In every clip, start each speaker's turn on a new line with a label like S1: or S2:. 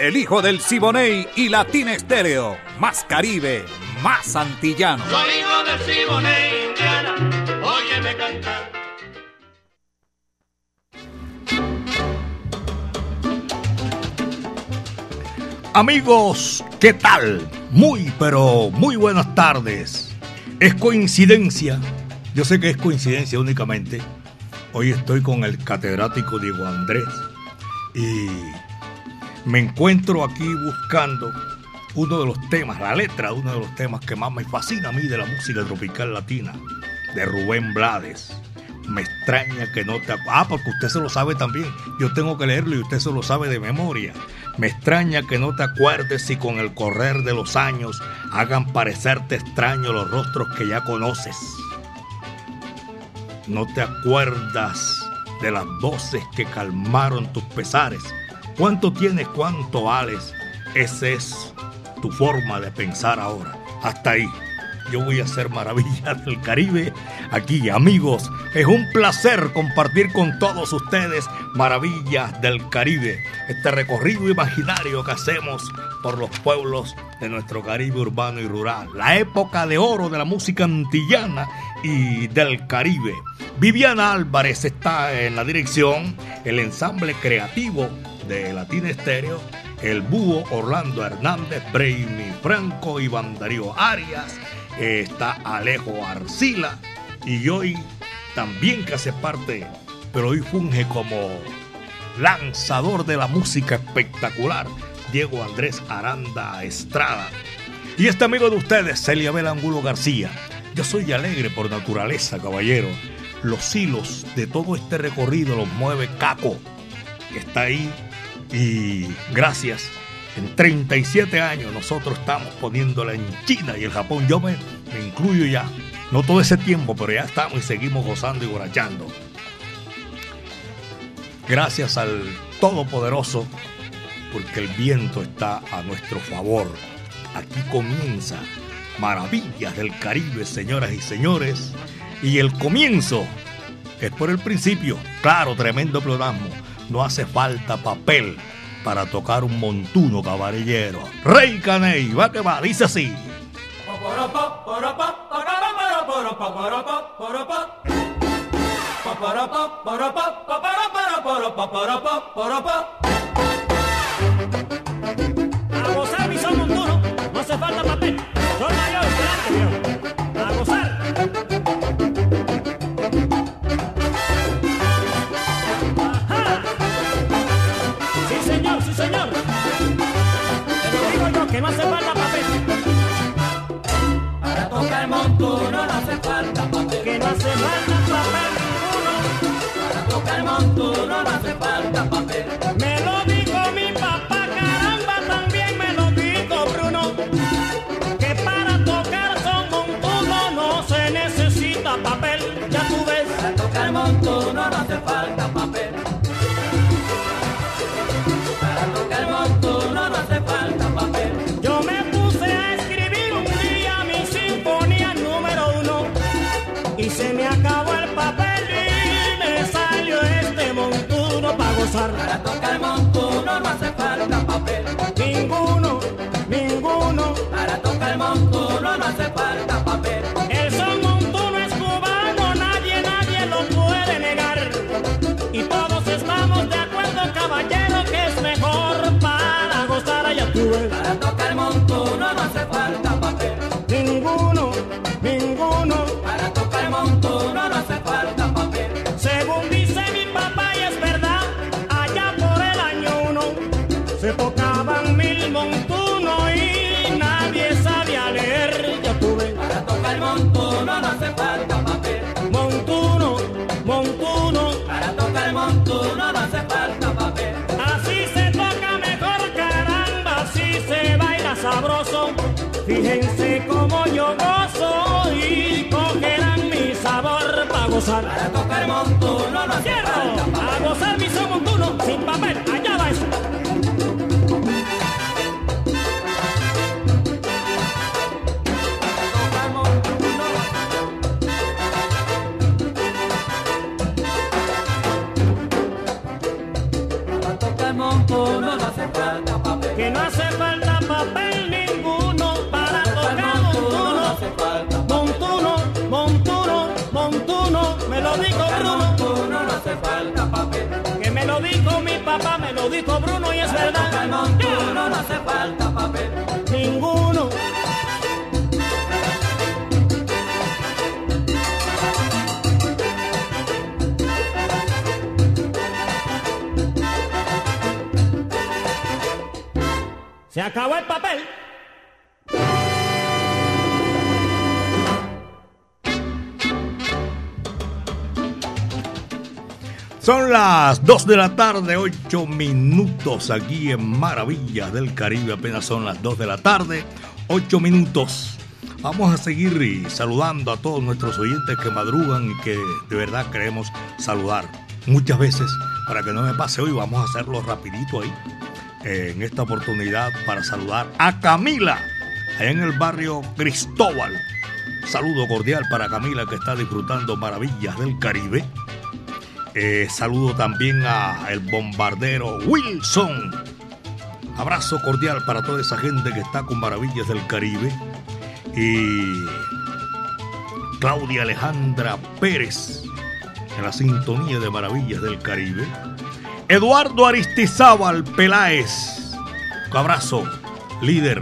S1: El hijo del Siboney y Latina Estéreo. Más Caribe, más antillano.
S2: Soy hijo del Siboney, Indiana. Óyeme cantar.
S3: Amigos, ¿qué tal? Muy, pero muy buenas tardes. Es coincidencia, yo sé que es coincidencia únicamente. Hoy estoy con el catedrático Diego Andrés y me encuentro aquí buscando uno de los temas, la letra de uno de los temas que más me fascina a mí de la música tropical latina, de Rubén Blades. Me extraña que no te... Ah, porque usted se lo sabe también. Yo tengo que leerlo y usted se lo sabe de memoria. Me extraña que no te acuerdes si con el correr de los años hagan parecerte extraño los rostros que ya conoces. No te acuerdas de las voces que calmaron tus pesares ¿Cuánto tienes? ¿Cuánto vales? Esa es tu forma de pensar ahora. Hasta ahí. Yo voy a hacer maravillas del Caribe aquí, amigos. Es un placer compartir con todos ustedes maravillas del Caribe. Este recorrido imaginario que hacemos por los pueblos de nuestro Caribe urbano y rural. La época de oro de la música antillana y del Caribe. Viviana Álvarez está en la dirección, el ensamble creativo de Latina Estéreo, el búho Orlando Hernández, Brainy Franco, Iván Darío Arias, está Alejo Arcila y hoy también que hace parte, pero hoy funge como lanzador de la música espectacular, Diego Andrés Aranda Estrada. Y este amigo de ustedes, Celia Angulo García. Yo soy alegre por naturaleza, caballero. Los hilos de todo este recorrido los mueve Caco, que está ahí y gracias. En 37 años nosotros estamos poniéndola en China y el Japón. Yo me, incluyo ya. No todo ese tiempo, pero ya estamos y seguimos gozando y borrachando. Gracias al Todopoderoso, porque el viento está a nuestro favor. Aquí comienza Maravillas del Caribe, señoras y señores. Y el comienzo es por el principio. Claro, tremendo pleonasmo no hace falta papel para tocar un montuno caballero. Rey Caney, va que va, dice así.
S4: Papel. Que
S2: montuno no hace falta papel.
S4: Ninguno. Fíjense cómo yo gozo y cogerán mi sabor para gozar.
S5: Para tocar montuno no
S4: Quiero
S5: falta papel.
S4: a gozar mi son montuno sin papel. Allá va eso.
S5: Para tocar montuno no hace falta papel.
S4: Que no hace falta
S5: hace falta papel.
S4: Que me lo dijo mi papá, me lo dijo Bruno y es verdad.
S5: montuno no hace falta papel.
S4: Ninguno. Se acabó el papel.
S3: Son las 2 de la tarde, 8 minutos aquí en Maravillas del Caribe. Apenas son las 2 de la tarde, 8 minutos. Vamos a seguir saludando a todos nuestros oyentes que madrugan y que de verdad queremos saludar. Muchas veces, para que no me pase hoy, vamos a hacerlo rapidito ahí. en esta oportunidad para saludar a Camila, allá en el barrio Cristóbal. Saludo cordial para Camila que está disfrutando maravillas del Caribe. Eh, saludo también a el bombardero Wilson. Abrazo cordial para toda esa gente que está con Maravillas del Caribe. Y Claudia Alejandra Pérez en la sintonía de Maravillas del Caribe. Eduardo Aristizábal Peláez. Abrazo, líder.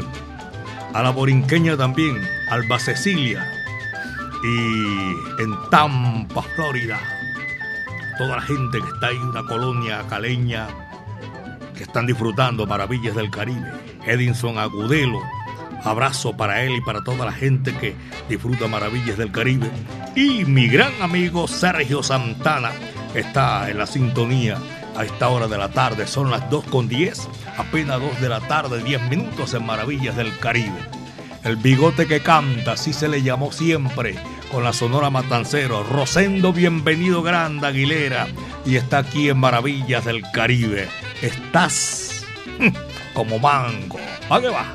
S3: A la borinqueña también, Alba Cecilia. Y en Tampa, Florida toda la gente que está ahí, una colonia caleña, que están disfrutando maravillas del Caribe. Edinson Agudelo, abrazo para él y para toda la gente que disfruta maravillas del Caribe. Y mi gran amigo Sergio Santana está en la sintonía a esta hora de la tarde. Son las 2 con 10, apenas 2 de la tarde, 10 minutos en maravillas del Caribe. El bigote que canta, así se le llamó siempre con la Sonora Matancero. Rosendo Bienvenido Grande Aguilera y está aquí en Maravillas del Caribe. Estás como mango. ¿A qué va?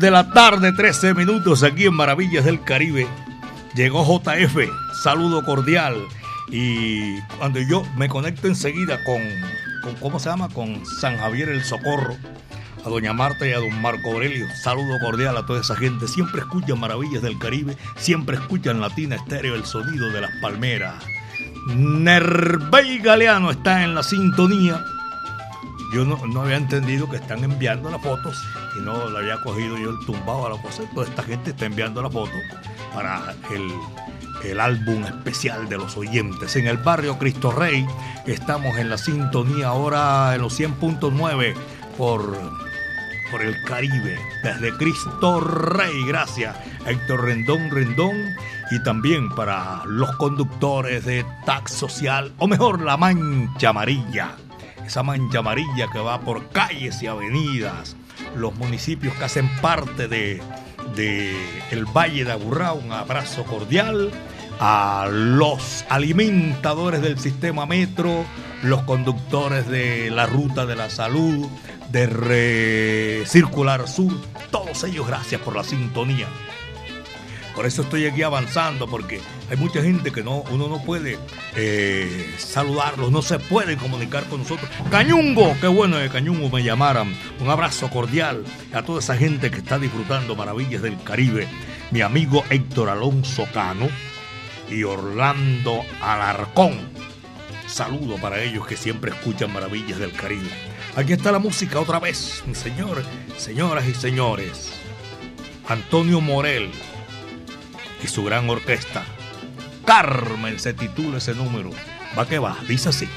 S3: De la tarde, 13 minutos aquí en Maravillas del Caribe. Llegó JF, saludo cordial. Y cuando yo me conecto enseguida con, con, ¿cómo se llama? Con San Javier el Socorro, a doña Marta y a don Marco Aurelio, saludo cordial a toda esa gente. Siempre escuchan Maravillas del Caribe, siempre escuchan Latina Estéreo, el sonido de las palmeras. Nervey Galeano está en la sintonía. Yo no, no, había entendido que están enviando las fotos no la había cogido yo el tumbado a la cosa. Toda esta gente está enviando la foto para el el álbum especial de los oyentes. En el barrio Cristo Rey estamos en la sintonía ahora en los 100.9 por, por el Caribe, desde Cristo Rey. Gracias, Héctor Rendón Rendón. Y también para los conductores de Tax Social, o mejor, la Mancha Amarilla. Esa mancha amarilla que va por calles y avenidas, los municipios que hacen parte de, el Valle de Aburrá, un abrazo cordial a los alimentadores del sistema metro, los conductores de la ruta de la salud, de Circular Sur, todos ellos gracias por la sintonía. Por eso estoy aquí avanzando, porque hay mucha gente que no, uno no puede eh, saludarlos, no se pueden comunicar con nosotros. Cañungo, qué bueno que Cañungo me llamaran. Un abrazo cordial a toda esa gente que está disfrutando maravillas del Caribe. Mi amigo Héctor Alonso Cano y Orlando Alarcón. Saludo para ellos que siempre escuchan maravillas del Caribe. Aquí está la música otra vez, señor, señoras y señores. Antonio Morel y su gran orquesta. Carmen se titula ese número. Va que va, dice así.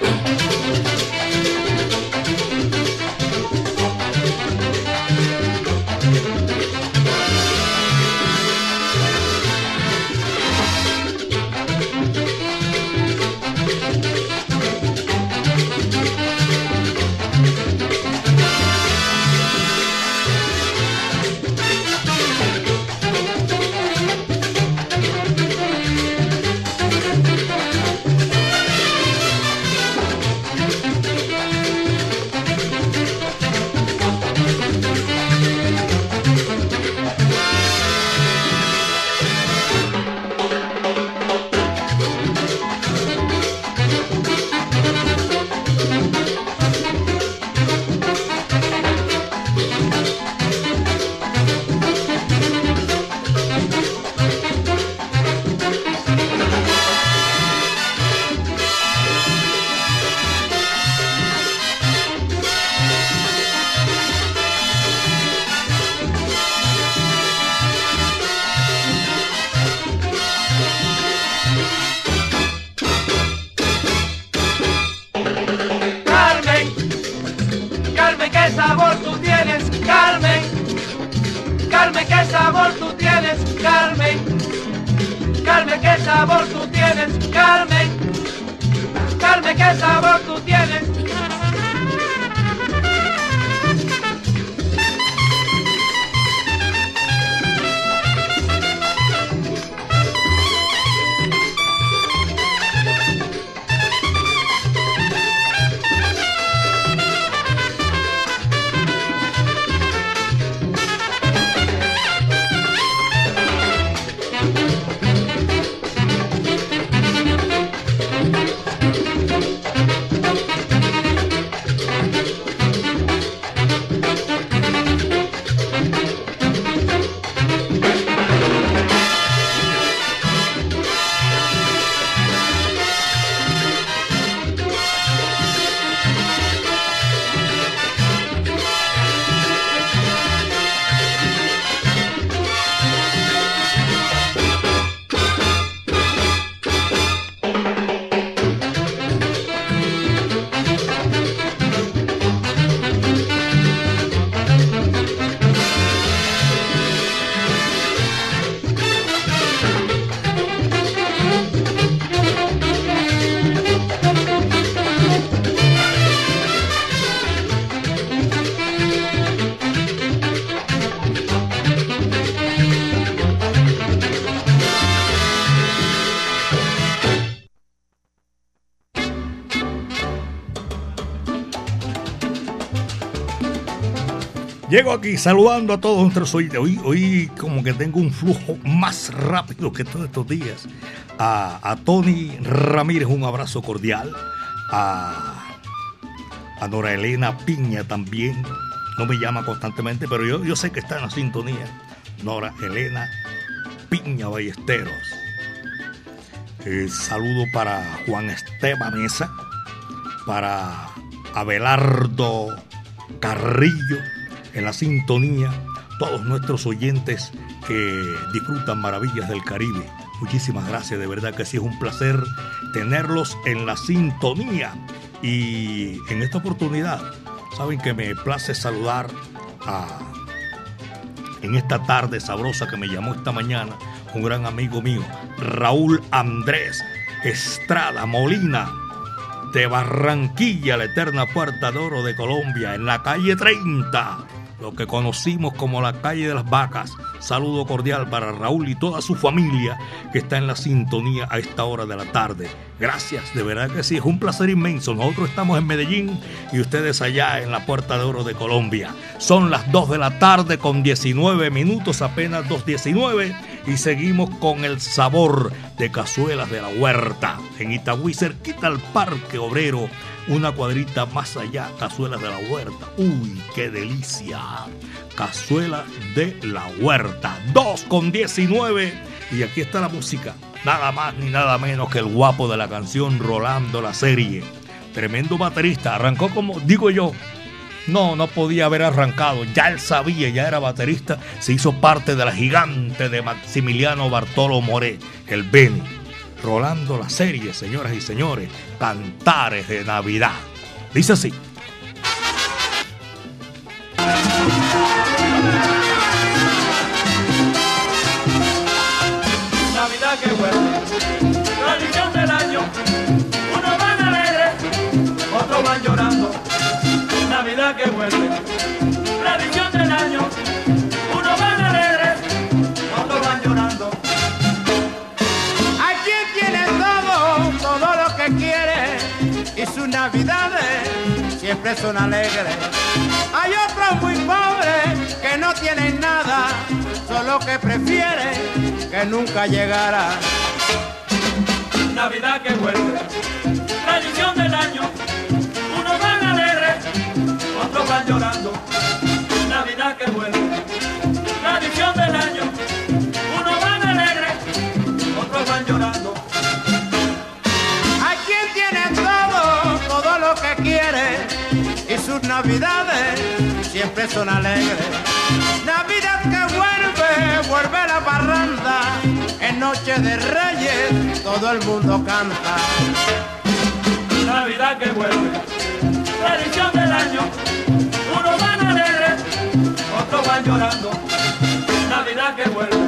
S3: Llego aquí saludando a todos nuestros oyentes. Hoy, como que tengo un flujo más rápido que todos estos días. A, Tony Ramírez un abrazo cordial. A, a Nora Elena Piña también. No me llama constantemente, pero yo, yo sé que está en la sintonía. Nora Elena Piña Ballesteros. Eh, saludo para Juan Esteban Mesa, para Abelardo Carrillo en la sintonía, todos nuestros oyentes que disfrutan maravillas del Caribe. Muchísimas gracias, de verdad que sí es un placer tenerlos en la sintonía. Y en esta oportunidad, saben que me place saludar a, en esta tarde sabrosa que me llamó esta mañana, un gran amigo mío, Raúl Andrés Estrada Molina, de Barranquilla, la eterna puerta de oro de Colombia, en la calle 30 lo que conocimos como la calle de las vacas. Saludo cordial para Raúl y toda su familia que está en la sintonía a esta hora de la tarde. Gracias, de verdad que sí, es un placer inmenso. Nosotros estamos en Medellín y ustedes allá en la Puerta de Oro de Colombia. Son las 2 de la tarde con 19 minutos, apenas 2.19 y seguimos con el sabor de cazuelas de la huerta. En Itagüí, cerquita al Parque Obrero una cuadrita más allá, cazuelas de la huerta. Uy, qué delicia. Cazuela de la huerta. 2 con 19. Y aquí está la música. Nada más ni nada menos que el guapo de la canción Rolando la serie. Tremendo baterista. Arrancó como, digo yo, no, no podía haber arrancado. Ya él sabía, ya era baterista. Se hizo parte de la gigante de Maximiliano Bartolo Moré, el Beni rolando la serie, señoras y señores, Cantares de Navidad. Dice así.
S2: Navidad que vuelve, del año, Que vuelve, tradición del año, unos van alegres, otros van llorando.
S4: Quien tiene todo, todo lo que quiere y sus navidades siempre son alegres. Hay otros muy pobres que no tienen nada, solo que prefieren que nunca llegara.
S2: Navidad que vuelve, tradición del año, llorando. Navidad que vuelve, tradición del año, unos van alegres, otros van llorando.
S4: Hay quien tiene todo, todo lo que quiere y sus navidades siempre son alegres. Navidad que vuelve, vuelve la parranda, en noche de reyes todo el mundo canta.
S2: Navidad que vuelve, tradición del año, otros van llorando. Navidad que vuelve,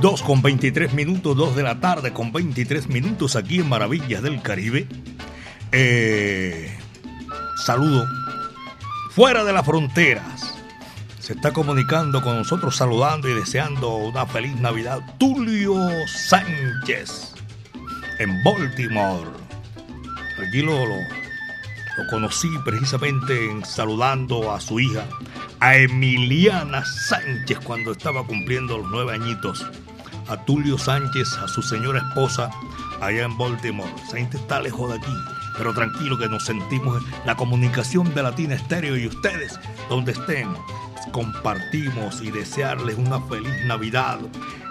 S3: 2 con 23 minutos, 2 de la tarde con 23 minutos aquí en Maravillas del Caribe. Eh, saludo fuera de las fronteras. Se está comunicando con nosotros, saludando y deseando una feliz Navidad. Tulio Sánchez, en Baltimore. Aquí lo, lo, conocí precisamente en saludando a su hija, a Emiliana Sánchez, cuando estaba cumpliendo los nueve añitos. A Tulio Sánchez, a su señora esposa, allá en Baltimore. Esa gente está lejos de aquí pero tranquilo que nos sentimos la comunicación de Latina Estéreo y ustedes, donde estén, compartimos y desearles una feliz Navidad.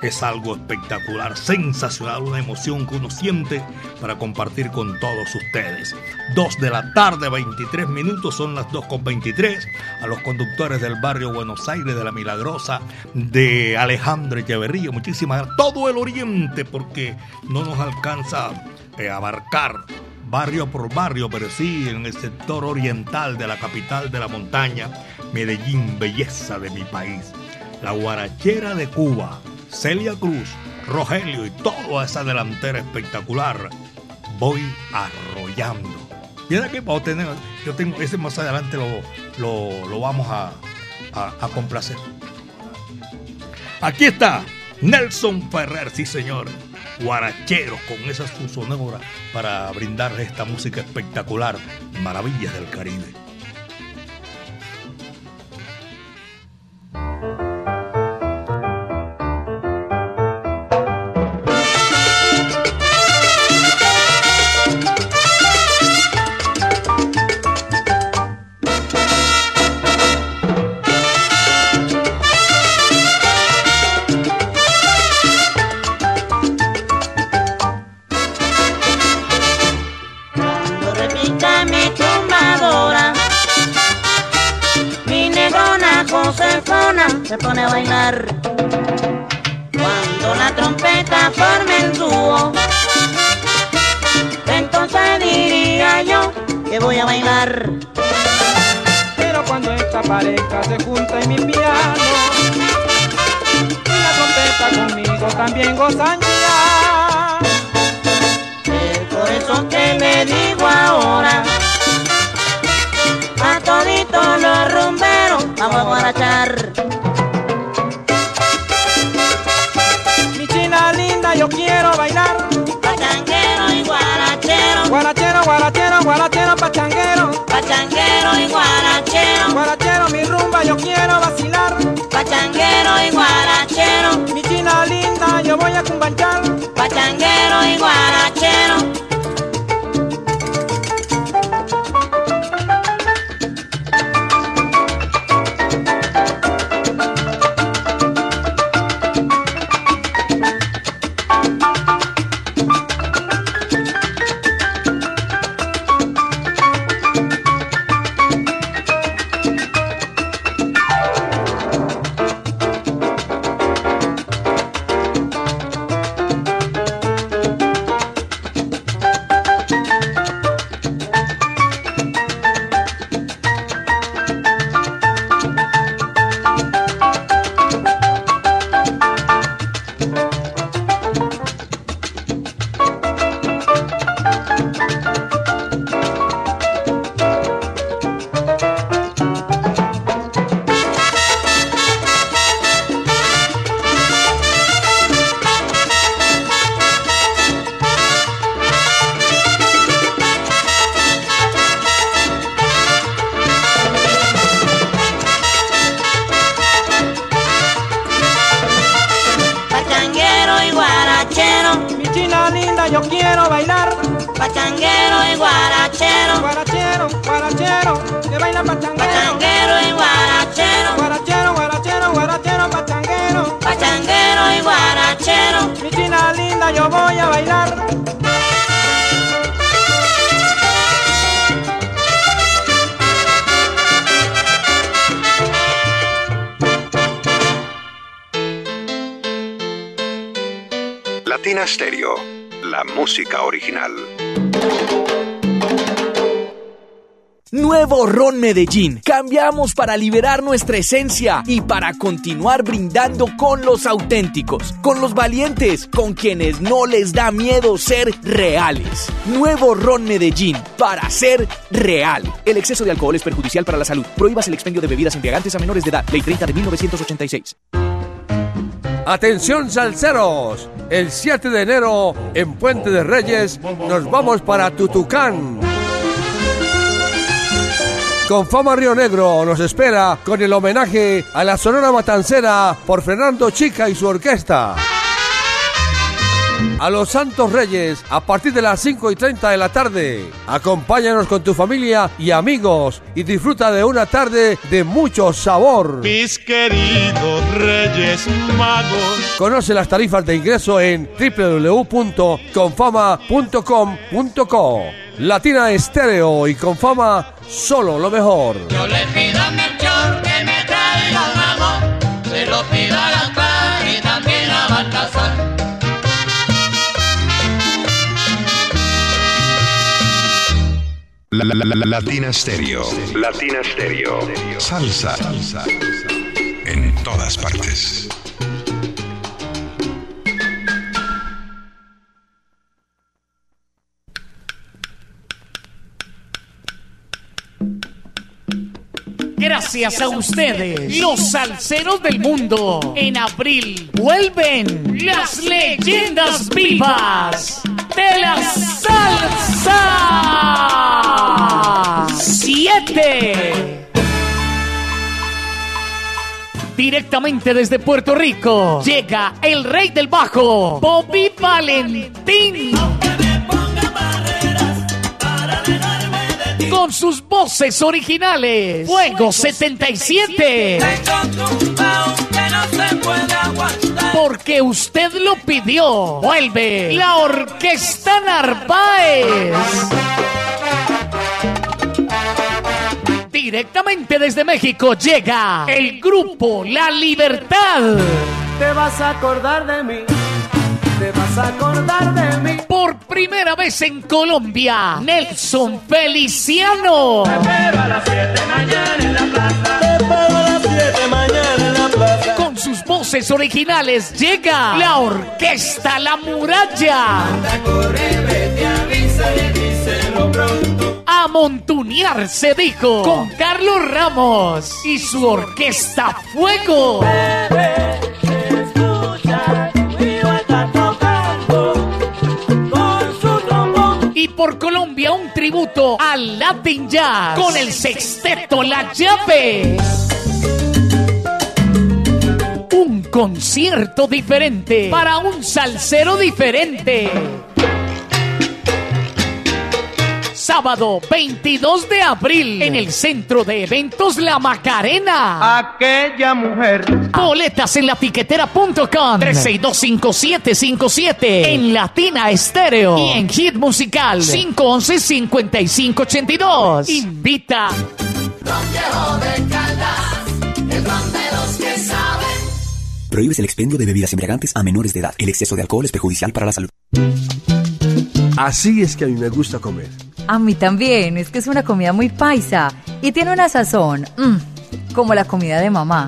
S3: Es algo espectacular, sensacional, una emoción que uno siente para compartir con todos ustedes. 2 de la tarde, 23 minutos, son las 2 con 23. A los conductores del barrio Buenos Aires, de la Milagrosa, de Alejandro Echeverría, muchísimas gracias. Todo el oriente, porque no nos alcanza a abarcar barrio por barrio, pero sí en el sector oriental de la capital de la montaña, Medellín, belleza de mi país. La guarachera de Cuba, Celia Cruz, Rogelio y toda esa delantera espectacular. Voy arrollando. Y aquí vamos a tener, yo tengo ese más adelante lo, lo, vamos a, a, a complacer. Aquí está Nelson Ferrer, sí señor guaracheros con esa sonora para brindarles esta música espectacular, Maravillas del Caribe.
S6: Se pone a bailar. Cuando la trompeta forme el dúo, entonces diría yo que voy a bailar.
S7: Pero cuando esta pareja se junta en mi piano, y la trompeta conmigo también gozan ya.
S6: Es por eso que le digo ahora a toditos los rumberos, vamos a guarachar.
S7: yo quiero bailar.
S6: Pachanguero y guarachero.
S7: Guarachero, guarachero, guarachero, pachanguero.
S6: Pachanguero y guarachero.
S7: Guarachero, mi rumba, yo quiero vacilar.
S6: Pachanguero y guarachero.
S7: Mi china linda, yo voy a cumbanchar.
S6: Pachanguero y guarachero.
S8: Medellín. Cambiamos para liberar nuestra esencia y para continuar brindando con los auténticos, con los valientes, con quienes no les da miedo ser reales. Nuevo Ron Medellín para ser real. El exceso de alcohol es perjudicial para la salud. Prohíbas el expendio de bebidas embriagantes a menores de edad. Ley 30 de 1986.
S9: Atención salseros, el 7 de enero en Puente de Reyes nos vamos para Tutucán. Con Fama Río Negro nos espera con el homenaje a la Sonora Matancera por Fernando Chica y su orquesta. A los Santos Reyes a partir de las 5 y 30 de la tarde. Acompáñanos con tu familia y amigos y disfruta de una tarde de mucho sabor.
S10: Mis queridos Reyes Magos.
S9: Conoce las tarifas de ingreso en www.confama.com.co. Latina Estéreo y Confama solo lo mejor.
S11: Yo le pido a Melchor que me traiga un amor, se lo pido a Gaspar y también a Baltasar.
S12: La, la, la, la, Latina Stereo. Latina Stereo. Salsa. Salsa. En todas partes.
S13: Gracias a ustedes, los salseros del mundo. En abril vuelven las leyendas vivas de la salsa. Siete. Directamente desde Puerto Rico llega el rey del bajo, Bobby Valentín. Con sus voces originales, Fuego 77. Porque usted lo pidió. Vuelve la Orquesta Narváez. Directamente desde México llega el grupo La Libertad.
S14: Te vas a acordar de mí. Te vas a acordar de mí.
S13: Por primera vez en Colombia, Nelson Feliciano.
S14: Te espero a las 7 mañana en la plaza. Te espero a las 7 mañana
S13: voces originales llega la Orquesta La Muralla. A montunear se dijo con Carlos Ramos y su Orquesta Fuego. Y por Colombia un tributo al Latin Jazz con el sexteto La Llave. Concierto diferente para un salsero diferente. Sábado 22 de abril en el Centro de Eventos La Macarena.
S14: Aquella mujer.
S13: Boletas en latiquetera.com 3625757 en Latina Estéreo y en Hit Musical 511-5582. Invita.
S15: Prohíbes el expendio de bebidas embriagantes a menores de edad. El exceso de alcohol es perjudicial para la salud.
S9: Así es que a mí me gusta comer.
S16: A mí también, es que es una comida muy paisa y tiene una sazón, mm, como la comida de mamá.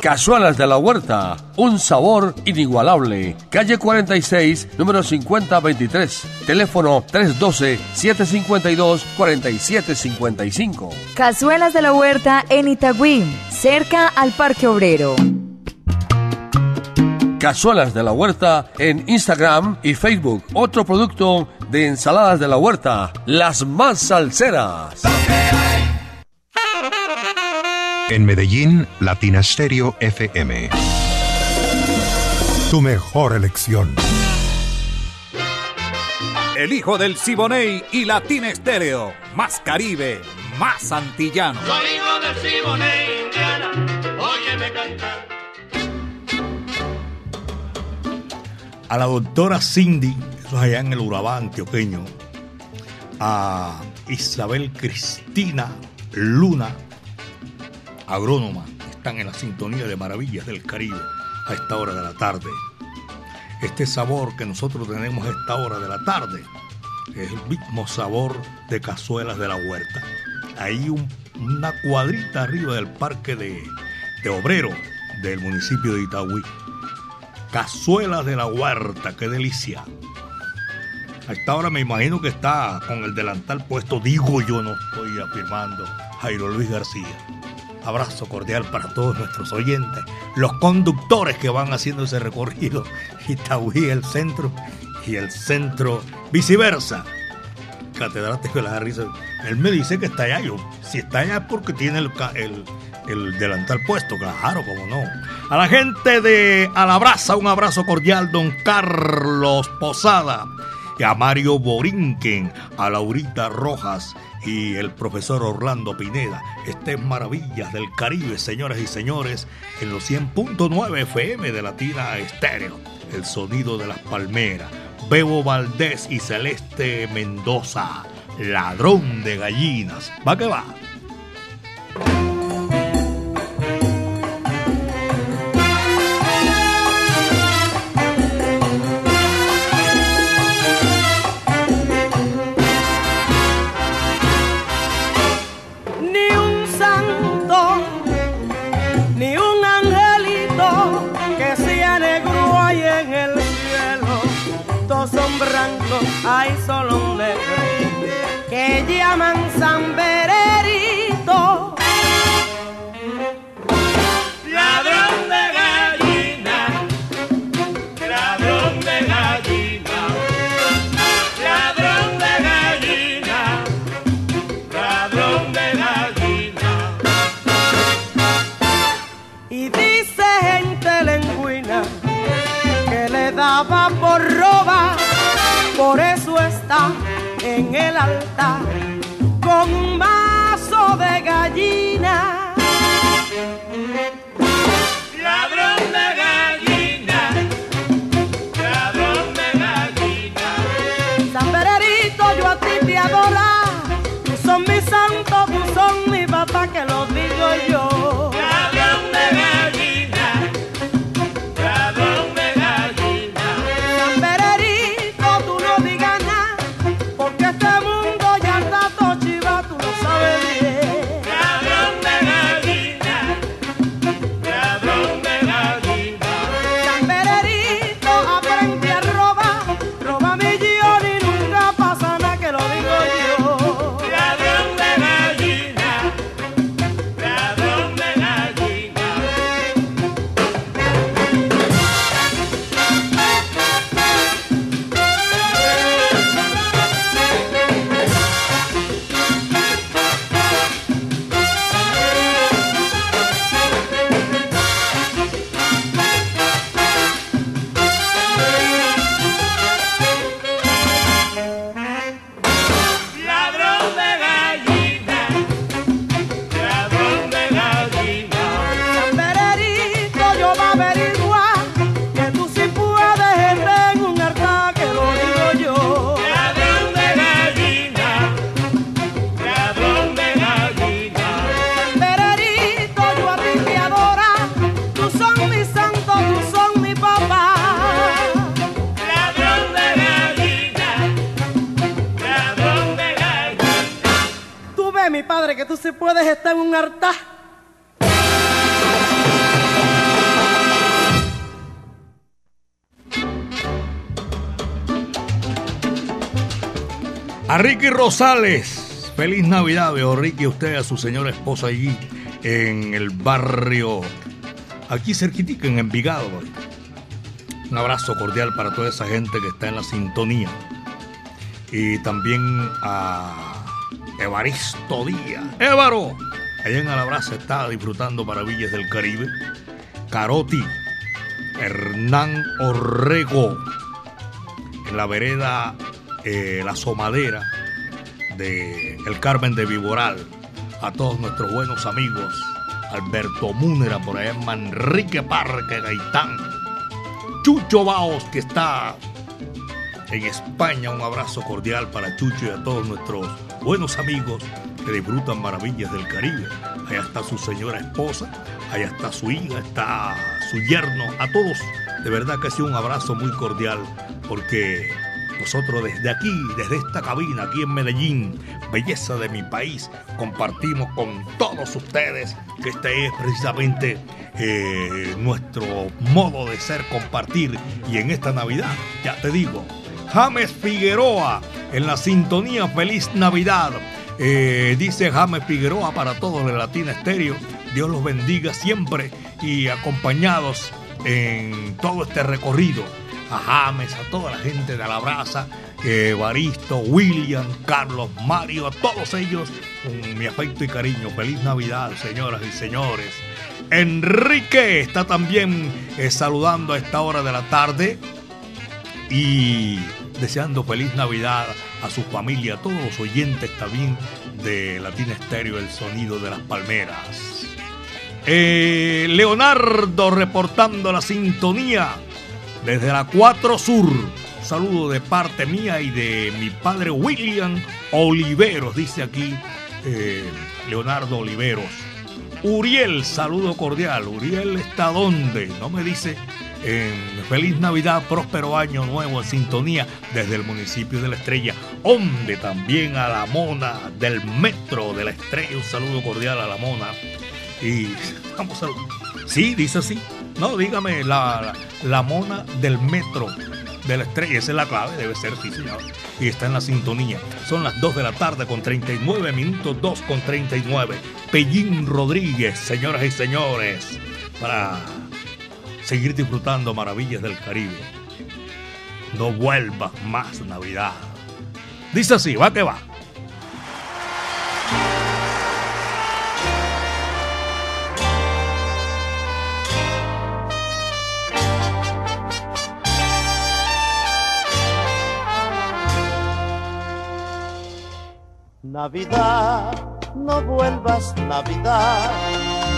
S9: Cazuelas de la Huerta, un sabor inigualable. Calle 46, número 5023. Teléfono 312-752-4755.
S16: Cazuelas de la Huerta en Itagüí, cerca al Parque Obrero.
S9: Cazuelas de la Huerta en Instagram y Facebook. Otro producto de ensaladas de la huerta, las más salseras.
S12: En Medellín, Latina Stereo FM. Tu mejor elección.
S1: El hijo del Siboney y Latina Estéreo. Más Caribe, más antillano.
S11: Soy hijo del Siboney, Indiana. Óyeme cantar.
S3: A la doctora Cindy, eso es allá en el Urabá antioqueño, a Isabel Cristina Luna, agrónoma, están en la sintonía de Maravillas del Caribe a esta hora de la tarde. Este sabor que nosotros tenemos a esta hora de la tarde Es el mismo sabor de cazuelas de la huerta. Un- una cuadrita arriba del parque de, de Obrero del municipio de Itagüí. Cazuelas de la huerta, qué delicia. A esta hora me imagino que está con el delantal puesto, digo yo, no estoy afirmando, Jairo Luis García. Abrazo cordial para todos nuestros oyentes, los conductores que van haciendo ese recorrido, Itagüí, el centro y el centro viceversa. Catedrático de la risa. Él me dice que está allá. Yo, si está allá es porque tiene el, el delantal puesto, claro, como no. A la gente de Alabraza, un abrazo cordial, don Carlos Posada. Y a Mario Borinquen, a Laurita Rojas y el profesor Orlando Pineda. Este es Maravillas del Caribe, señoras y señores, en los 100.9 FM de Latina Estéreo. El sonido de las palmeras. Bebo Valdés y Celeste Mendoza. Ladrón de gallinas. Va
S17: que va. Un altar. A
S3: Ricky Rosales, feliz Navidad, veo Ricky, usted a su señora esposa allí en el barrio, aquí cerquitica en Envigado. Un abrazo cordial para toda esa gente que está en la sintonía. Y también a Evaristo Díaz. Évaro, allá en Alabraza está disfrutando maravillas del Caribe. Caroti, Hernán Orrego, en la vereda eh, La Somadera de El Carmen de Viboral. A todos nuestros buenos amigos, Alberto Múnera por allá en Manrique Parque Gaitán. Chucho Baos que está en España. Un abrazo cordial para Chucho y a todos nuestros buenos amigos disfrutan maravillas del Caribe. Allá está su señora esposa, allá está su hija, está su yerno, a todos. De verdad que ha sido un abrazo muy cordial porque Nosotros desde aquí, desde esta cabina, aquí en Medellín, belleza de mi país, compartimos con todos ustedes que este es precisamente eh, nuestro modo de ser, compartir. Y en esta Navidad, ya te digo, James Figueroa en la sintonía Feliz Navidad. Eh, dice James Figueroa para todos de Latina Estéreo. Dios los bendiga siempre y acompañados en todo este recorrido a James, a toda la gente de Alabraza, eh, Baristo, William, Carlos, Mario, a todos ellos, con mi afecto y cariño. Feliz Navidad, señoras y señores. Enrique está también eh, saludando a esta hora de la tarde y deseando feliz Navidad a su familia, a todos los oyentes también de Latina Estéreo, el sonido de las palmeras. Eh, Leonardo reportando la sintonía desde la 4 Sur. Saludo de parte mía y de mi padre William Oliveros, dice aquí eh, Leonardo Oliveros. Uriel, saludo cordial. Uriel está donde, no me dice. En feliz Navidad, próspero año nuevo en sintonía desde el municipio de la Estrella, donde también a la mona del metro de la Estrella. Un saludo cordial a la mona. Y vamos a. Sí, dice así. No, dígame, la, la, la mona del metro de la estrella, esa es la clave, debe ser, sí, señor. Y está en la sintonía. Son las 2 de la tarde con 39 minutos, 2 con 39. Pellín Rodríguez, señoras y señores, para seguir disfrutando maravillas del Caribe. No vuelvas más Navidad. Dice así, va que va.
S18: Navidad, no vuelvas Navidad,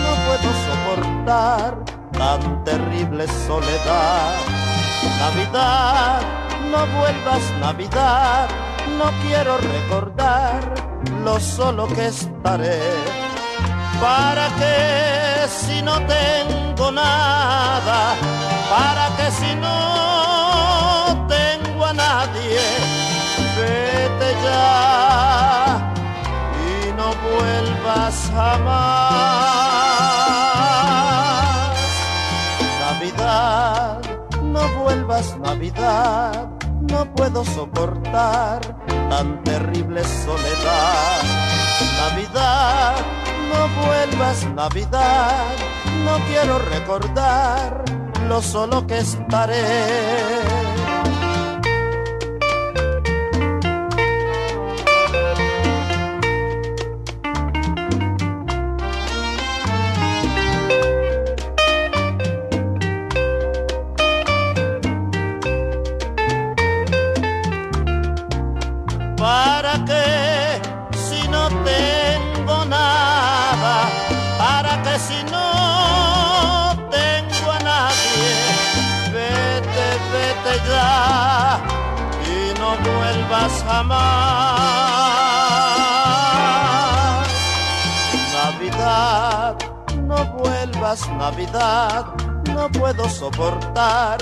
S18: no puedo soportar tan terrible soledad. Navidad, no vuelvas Navidad, no quiero recordar lo solo que estaré. ¿Para qué si no tengo nada? ¿Para qué si no tengo a nadie? Vete ya y no vuelvas jamás. Navidad, no puedo soportar tan terrible soledad. Navidad, no vuelvas Navidad, no quiero recordar lo solo que estaré. Jamás. Navidad, no vuelvas Navidad, no puedo soportar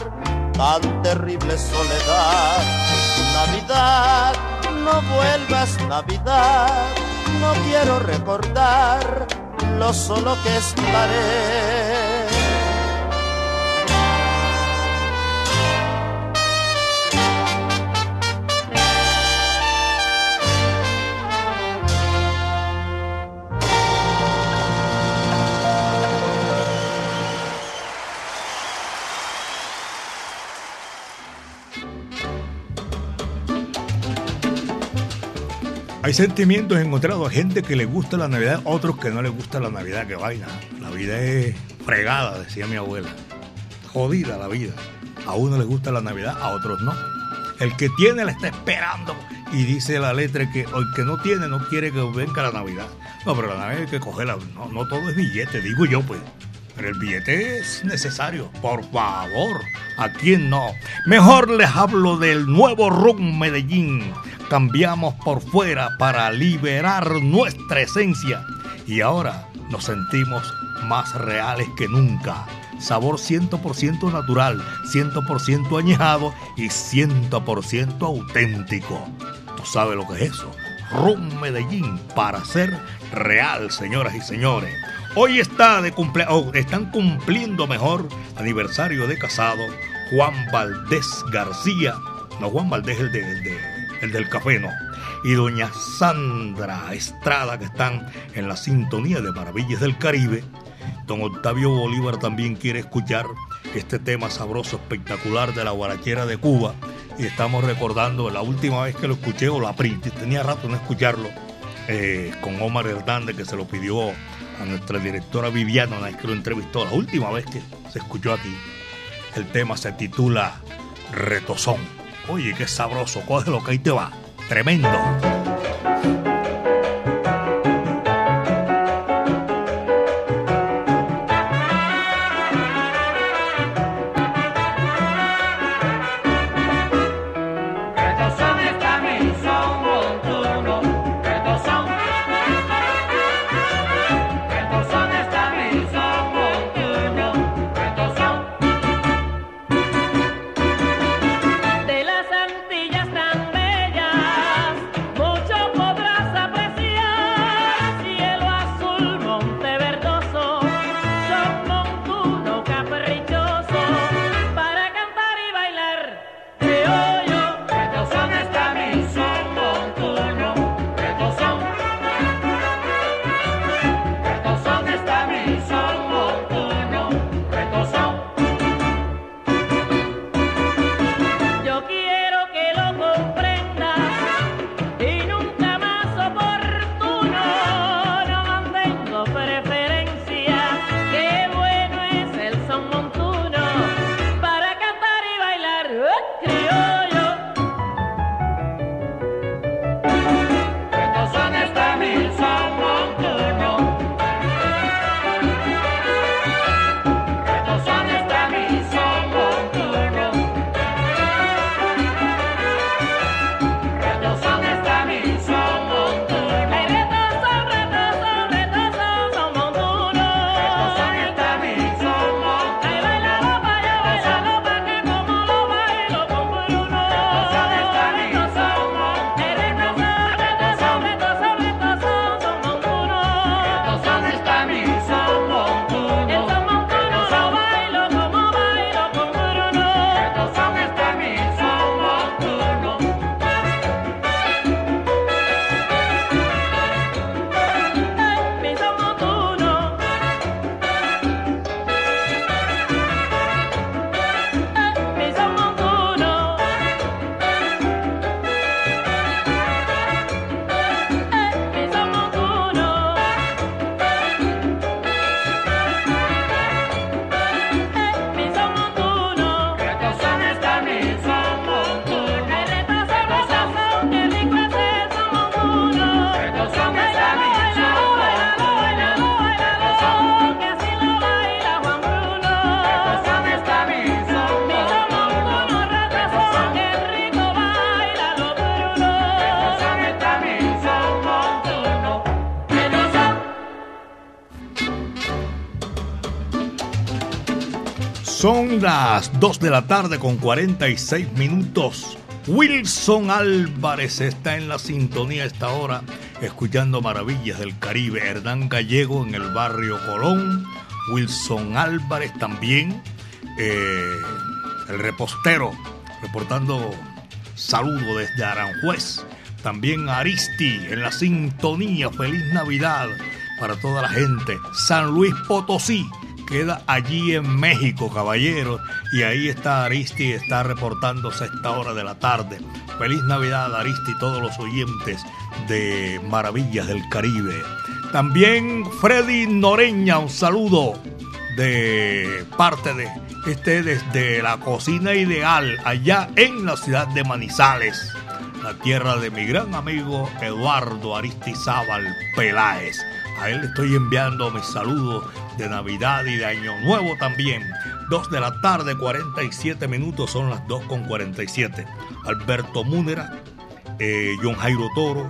S18: tan terrible soledad. Navidad, no vuelvas Navidad, no quiero recordar lo solo que estaré.
S3: Hay sentimientos encontrados, gente que le gusta la Navidad, otros que no les gusta la Navidad, que vaina. La vida es fregada, decía mi abuela. Jodida la vida. A uno les gusta la Navidad, a otros no. El que tiene la está esperando y dice la letra que el que no tiene no quiere que venga la Navidad. No, pero la Navidad hay que cogerla. No, no todo es billete, digo yo pues. Pero el billete es necesario, por favor. ¿A quién no? Mejor les hablo del nuevo Rum Medellín. Cambiamos por fuera para liberar nuestra esencia. Y ahora nos sentimos más reales que nunca. sabor 100% natural, 100% añejado y 100% auténtico. ¿Tú sabes lo que es eso? Rum Medellín para ser real, señoras y señores. Hoy está de cumple oh, están cumpliendo mejor aniversario de casado Juan Valdés García. No, Juan Valdés el, de, el, de, el del café, no. Y doña Sandra Estrada, que están en la sintonía de Maravillas del Caribe. Don Octavio Bolívar también quiere escuchar este tema sabroso, espectacular de la guarachera de Cuba. Y estamos recordando la última vez que lo escuché, o la tenía rato no escucharlo, eh, con Omar Hernández, que se lo pidió a nuestra directora Viviana, que lo entrevistó, la última vez que se escuchó aquí. El tema se titula Retozón. Oye, qué sabroso, coge lo que ahí te va. Tremendo. Las 2 de la tarde con 46 minutos. Wilson Álvarez está en la sintonía a esta hora, escuchando Maravillas del Caribe. Hernán Gallego en el barrio Colón. Wilson Álvarez también. Eh, el repostero, reportando saludo desde Aranjuez. También Aristi en la sintonía. Feliz Navidad para toda la gente. San Luis Potosí queda allí en México, caballeros. Y ahí está Aristi, está reportándose a esta hora de la tarde. Feliz Navidad, Aristi, y todos los oyentes de Maravillas del Caribe. También Freddy Noreña, un saludo de parte de este desde la cocina ideal allá en la ciudad de Manizales, la tierra de mi gran amigo Eduardo Aristizábal Peláez. A él le estoy enviando mis saludos de Navidad y de Año Nuevo también. 2 de la tarde, 47 minutos, son las 2 con 47. Alberto Múnera, eh, John Jairo Toro,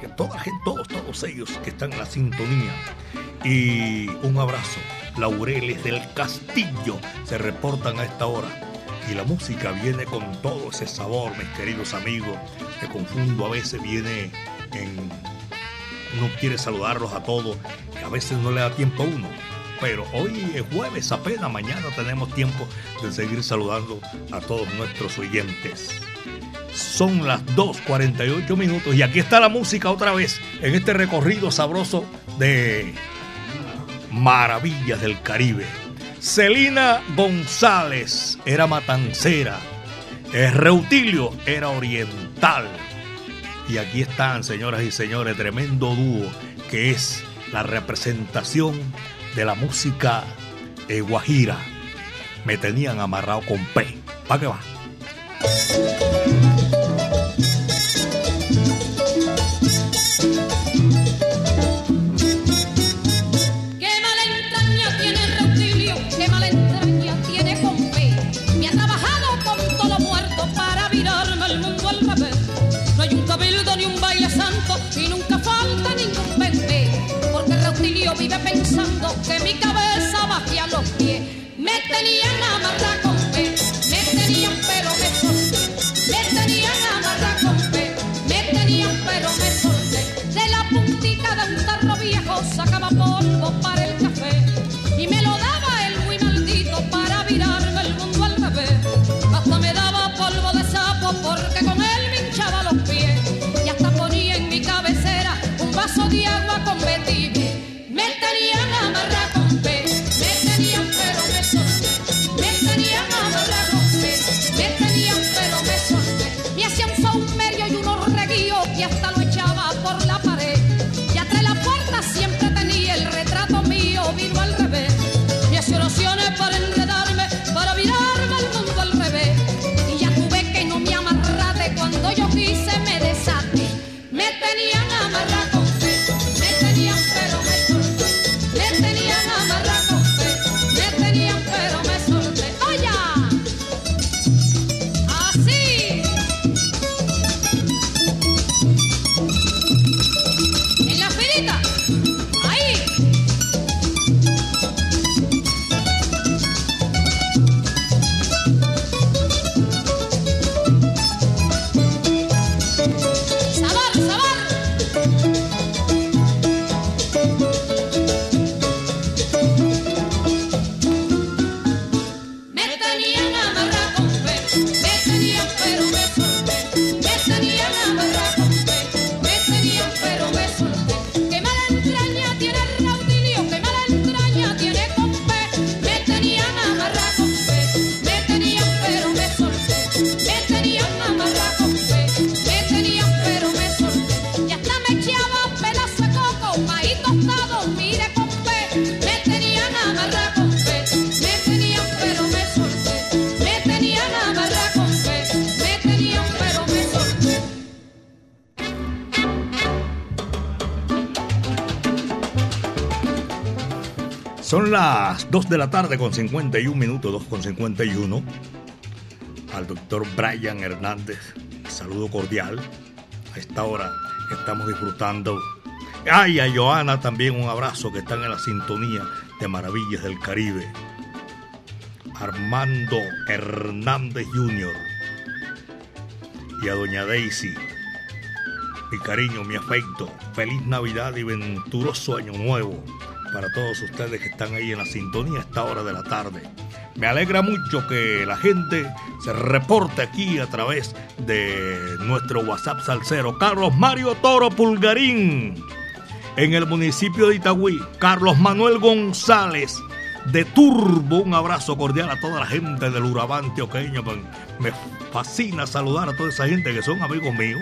S3: gente, todos, todos ellos que están en la sintonía. Y un abrazo Laureles del Castillo se reportan a esta hora. Y la música viene con todo ese sabor, mis queridos amigos. Me confundo, a veces viene en... Uno quiere saludarlos a todos a veces no le da tiempo a uno. Pero hoy es jueves apenas, mañana tenemos tiempo de seguir saludando a todos nuestros oyentes. Son las 2.48 minutos y aquí está la música otra vez en este recorrido sabroso de Maravillas del Caribe. Celina González era matancera. Reutilio era oriental. Y aquí están, señoras y señores, tremendo dúo que es la representación de la música eh, guajira. Me tenían amarrado con P. ¿Para qué va?
S19: Me tenían amarrado
S3: 2 de la tarde con 51 minutos, 2 con 51. Al doctor Brian Hernández, saludo cordial. A esta hora estamos disfrutando. Ay, a Joana también un abrazo que están en la sintonía de Maravillas del Caribe. Armando Hernández Jr. Y a doña Daisy. Mi cariño, mi afecto. Feliz Navidad y venturoso Año Nuevo para todos ustedes que están ahí en la sintonía a esta hora de la tarde. Me alegra mucho que la gente se reporte aquí a través de nuestro WhatsApp salsero. Carlos Mario Toro Pulgarín, en el municipio de Itagüí. Carlos Manuel González, de Turbo. Un abrazo cordial a toda la gente del Urabá antioqueño. Me fascina saludar a toda esa gente que son amigos míos.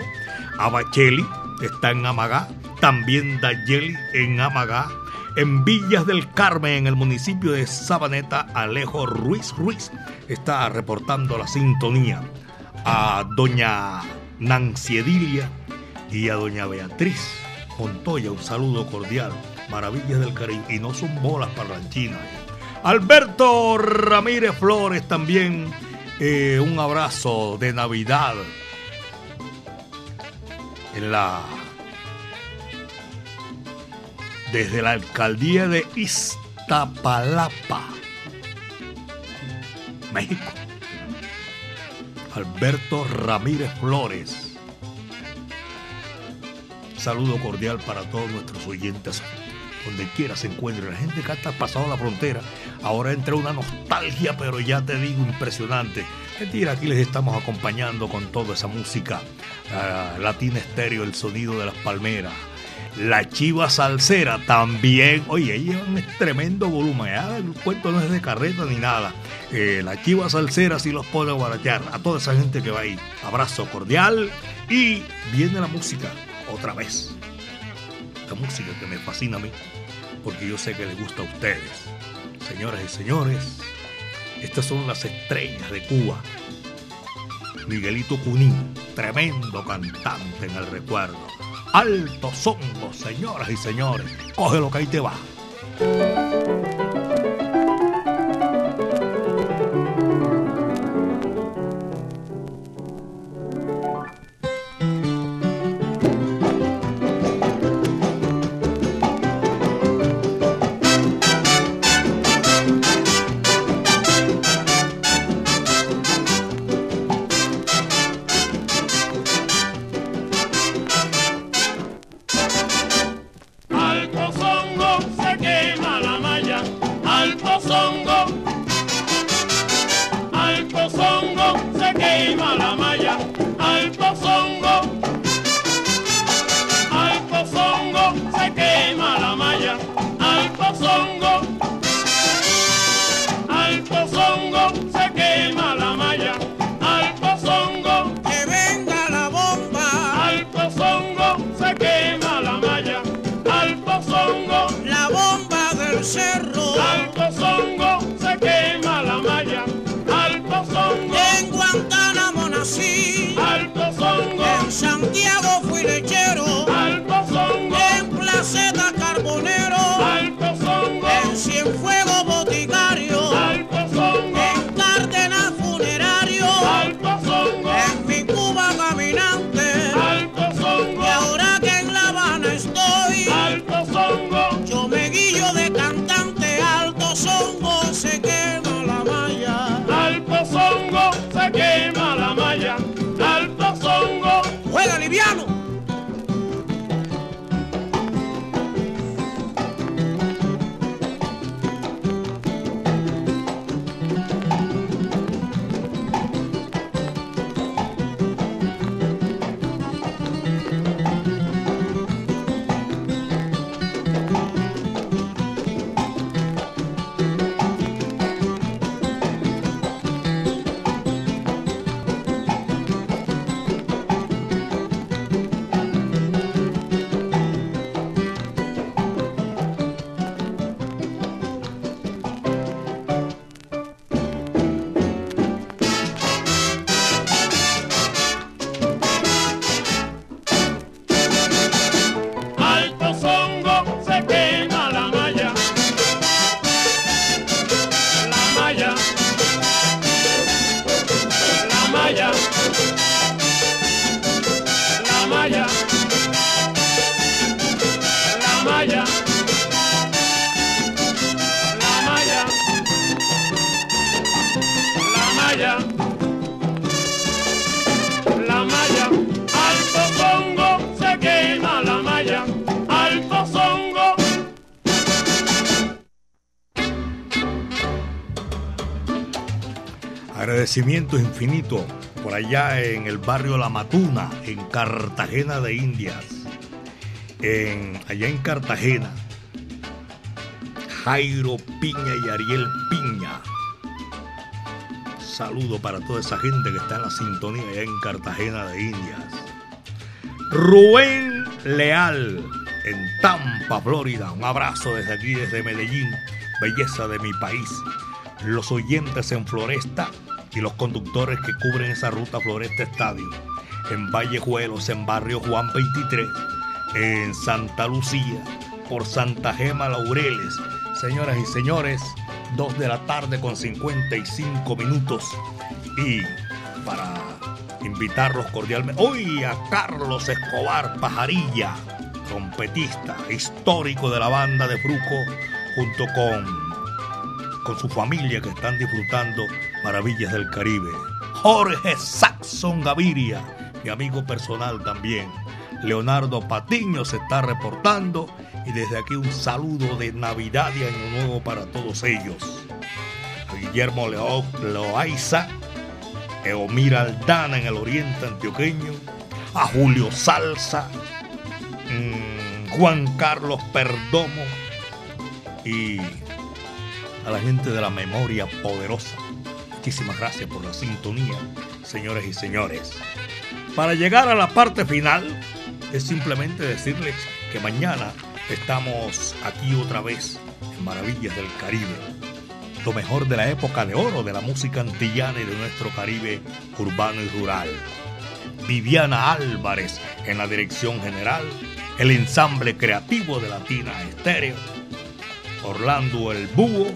S3: A Bacheli, está en Amagá. También Dayeli en Amagá. En Villas del Carmen, en el municipio de Sabaneta, Alejo Ruiz Ruiz está reportando la sintonía. A doña Nancy Edilia y a doña Beatriz Montoya, un saludo cordial. Maravillas del Caribe. Y no son bolas parlanchinas. Alberto Ramírez Flores también. eh, un abrazo de Navidad en la desde la alcaldía de Iztapalapa, México. Alberto Ramírez Flores. Saludo cordial para todos nuestros oyentes, donde quiera se encuentre. La gente que hasta pasado la frontera, ahora entra una nostalgia, pero ya te digo, impresionante. Mentira, aquí les estamos acompañando con toda esa música uh, latina estéreo, el sonido de las palmeras. La chiva salsera también, oye, lleva un tremendo volumen, ¿eh? el cuento no es de carreta ni nada. Eh, la chiva salsera sí los puede baratear a toda esa gente que va ahí. Abrazo cordial y viene la música otra vez. La música que me fascina a mí, porque yo sé que les gusta a ustedes. Señoras y señores, estas son las estrellas de Cuba. Miguelito Cunín, tremendo cantante en el recuerdo. Alto songo, señoras y señores. Coge lo que ahí te va. Infinito por allá en el barrio La Matuna, en Cartagena de Indias. Allá en Cartagena, Jairo Piña y Ariel Piña. Saludo para toda esa gente que está en la sintonía allá en Cartagena de Indias. Rubén Leal en Tampa, Florida. Un abrazo desde aquí, desde Medellín, belleza de mi país. Los oyentes en Floresta y los conductores que cubren esa ruta Floresta Estadio. En Vallejuelos, en Barrio Juan 23, en Santa Lucía, por Santa Gema Laureles. Señoras y señores, 2 de la tarde con 55 minutos. Y para invitarlos cordialmente, hoy a Carlos Escobar Pajarilla, trompetista histórico de la banda de Fruco, junto con, con su familia que están disfrutando Maravillas del Caribe. Jorge Saxon Gaviria, mi amigo personal también. Leonardo Patiño se está reportando y desde aquí un saludo de Navidad y Año Nuevo para todos ellos. A Guillermo Leo, Loaiza, Eomira Aldana en el oriente antioqueño, a Julio Salsa, mmm, Juan Carlos Perdomo y a la gente de la memoria poderosa. Muchísimas gracias por la sintonía, señores y señores. Para llegar a la parte final, es simplemente decirles que mañana estamos aquí otra vez en Maravillas del Caribe. Lo mejor de la época de oro de la música antillana y de nuestro Caribe urbano y rural. Viviana Álvarez en la dirección general, el ensamble creativo de Latina Estéreo, Orlando El Búho,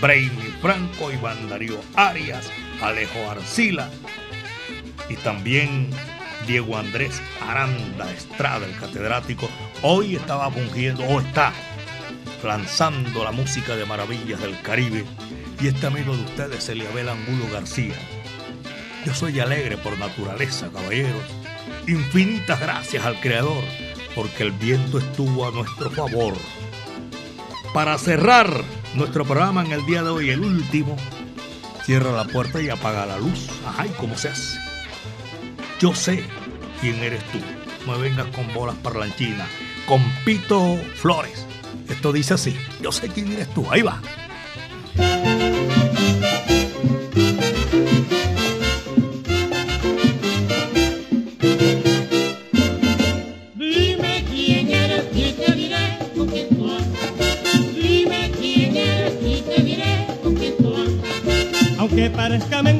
S3: Brainy Franco, Iván Darío Arias, Alejo Arcila y también Diego Andrés Aranda Estrada, el catedrático, hoy estaba fungiendo o está lanzando la música de maravillas del Caribe y este amigo de ustedes, Eliabel Angulo García. Yo soy alegre por naturaleza, caballeros. Infinitas gracias al Creador, porque el viento estuvo a nuestro favor. Para cerrar nuestro programa en el día de hoy, el último, cierra la puerta y apaga la luz. Ajá, ¿y cómo se hace? Yo sé quién eres tú. No me vengas con bolas parlanchinas. Con Pito Flores. Esto dice así. Yo sé quién eres tú. Ahí va.
S14: Parezca mentira,